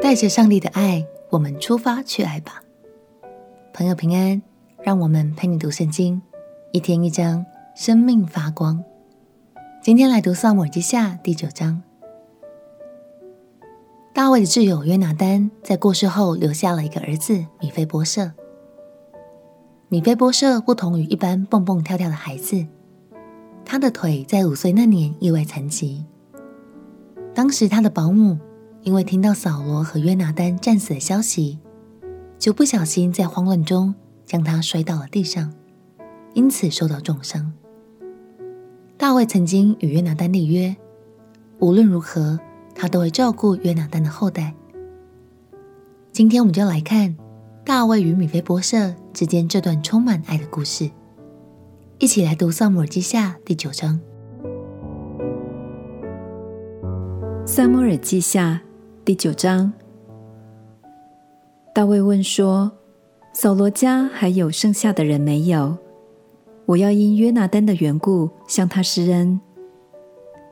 带着上帝的爱，我们出发去爱吧。朋友平安，让我们陪你读圣经，一天一章，生命发光。今天来读撒母耳记下第九章。大卫的挚友约拿单在过世后留下了一个儿子米非波设。米非波设不同于一般蹦蹦跳跳的孩子，他的腿在五岁那年意外残疾。当时他的保姆。因为听到扫罗和约拿单战死的消息，就不小心在慌乱中将他摔到了地上，因此受到重伤。大卫曾经与约拿单立约，无论如何，他都会照顾约拿单的后代。今天我们就来看大卫与米非波设之间这段充满爱的故事，一起来读《撒母耳记下》第九章。《撒母耳记下》第九章，大卫问说：“扫罗家还有剩下的人没有？我要因约拿单的缘故向他施恩。”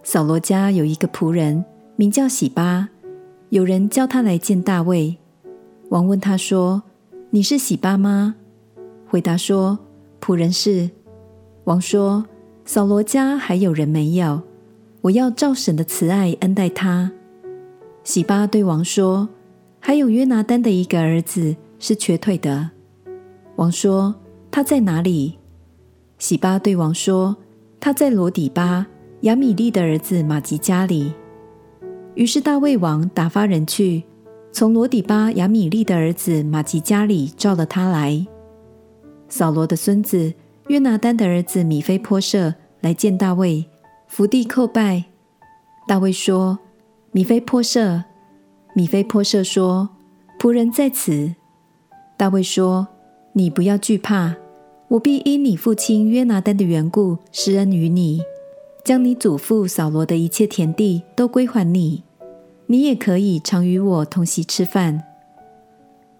扫罗家有一个仆人，名叫喜巴，有人叫他来见大卫。王问他说：“你是喜巴吗？”回答说：“仆人是。”王说：“扫罗家还有人没有？我要照神的慈爱恩待他。”洗巴对王说：“还有约拿单的一个儿子是瘸腿的。”王说：“他在哪里？”洗巴对王说：“他在罗底巴亚米利的儿子玛吉家里。”于是大卫王打发人去，从罗底巴亚米利的儿子玛吉家里召了他来。扫罗的孙子约拿单的儿子米非波设来见大卫，伏地叩拜。大卫说。米非波设，米非波设说：“仆人在此。”大卫说：“你不要惧怕，我必因你父亲约拿单的缘故施恩于你，将你祖父扫罗的一切田地都归还你。你也可以常与我同席吃饭。”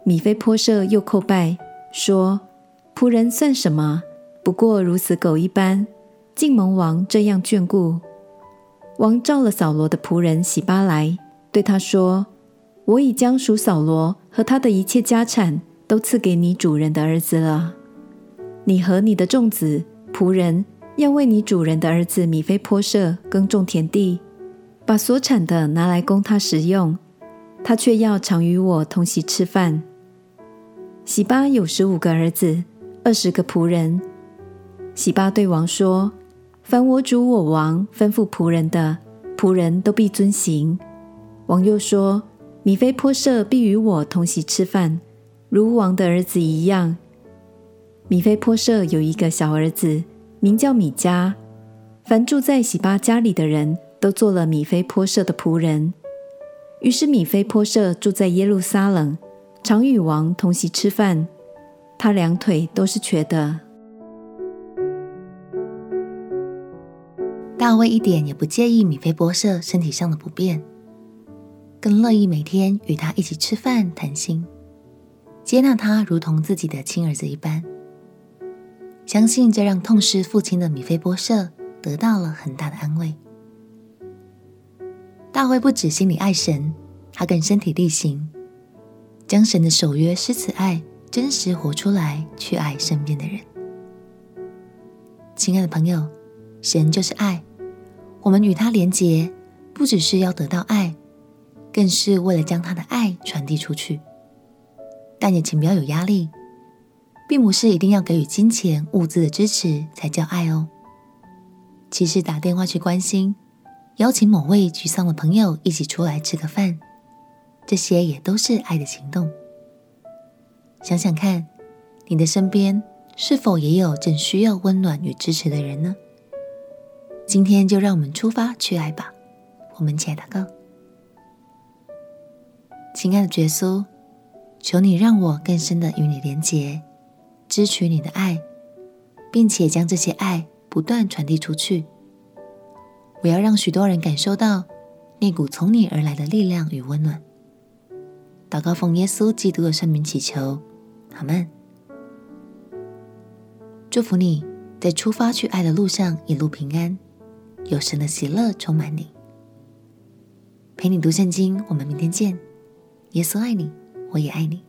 米非波设又叩拜说：“仆人算什么？不过如死狗一般，竟蒙王这样眷顾。”王召了扫罗的仆人洗巴来，对他说：“我已将属扫罗和他的一切家产都赐给你主人的儿子了。你和你的众子仆人要为你主人的儿子米非波设耕种田地，把所产的拿来供他食用。他却要常与我同席吃饭。”洗巴有十五个儿子，二十个仆人。洗巴对王说。凡我主我王吩咐仆人的，仆人都必遵行。王又说：米非波设必与我同席吃饭，如王的儿子一样。米非波设有一个小儿子，名叫米迦。凡住在洗巴家里的人都做了米非波设的仆人。于是米非波设住在耶路撒冷，常与王同席吃饭。他两腿都是瘸的。大卫一点也不介意米菲波设身体上的不便，更乐意每天与他一起吃饭谈心，接纳他如同自己的亲儿子一般。相信这让痛失父亲的米菲波设得到了很大的安慰。大卫不止心里爱神，他更身体力行，将神的守约施慈爱真实活出来，去爱身边的人。亲爱的朋友，神就是爱。我们与他连结，不只是要得到爱，更是为了将他的爱传递出去。但也请不要有压力，并不是一定要给予金钱物资的支持才叫爱哦。其实打电话去关心，邀请某位沮丧的朋友一起出来吃个饭，这些也都是爱的行动。想想看，你的身边是否也有正需要温暖与支持的人呢？今天就让我们出发去爱吧。我们一起来祷告，亲爱的耶稣，求你让我更深的与你连结，支取你的爱，并且将这些爱不断传递出去。我要让许多人感受到那股从你而来的力量与温暖。祷告奉耶稣基督的圣名祈求，阿门。祝福你在出发去爱的路上一路平安。有神的喜乐充满你，陪你读圣经。我们明天见。耶稣爱你，我也爱你。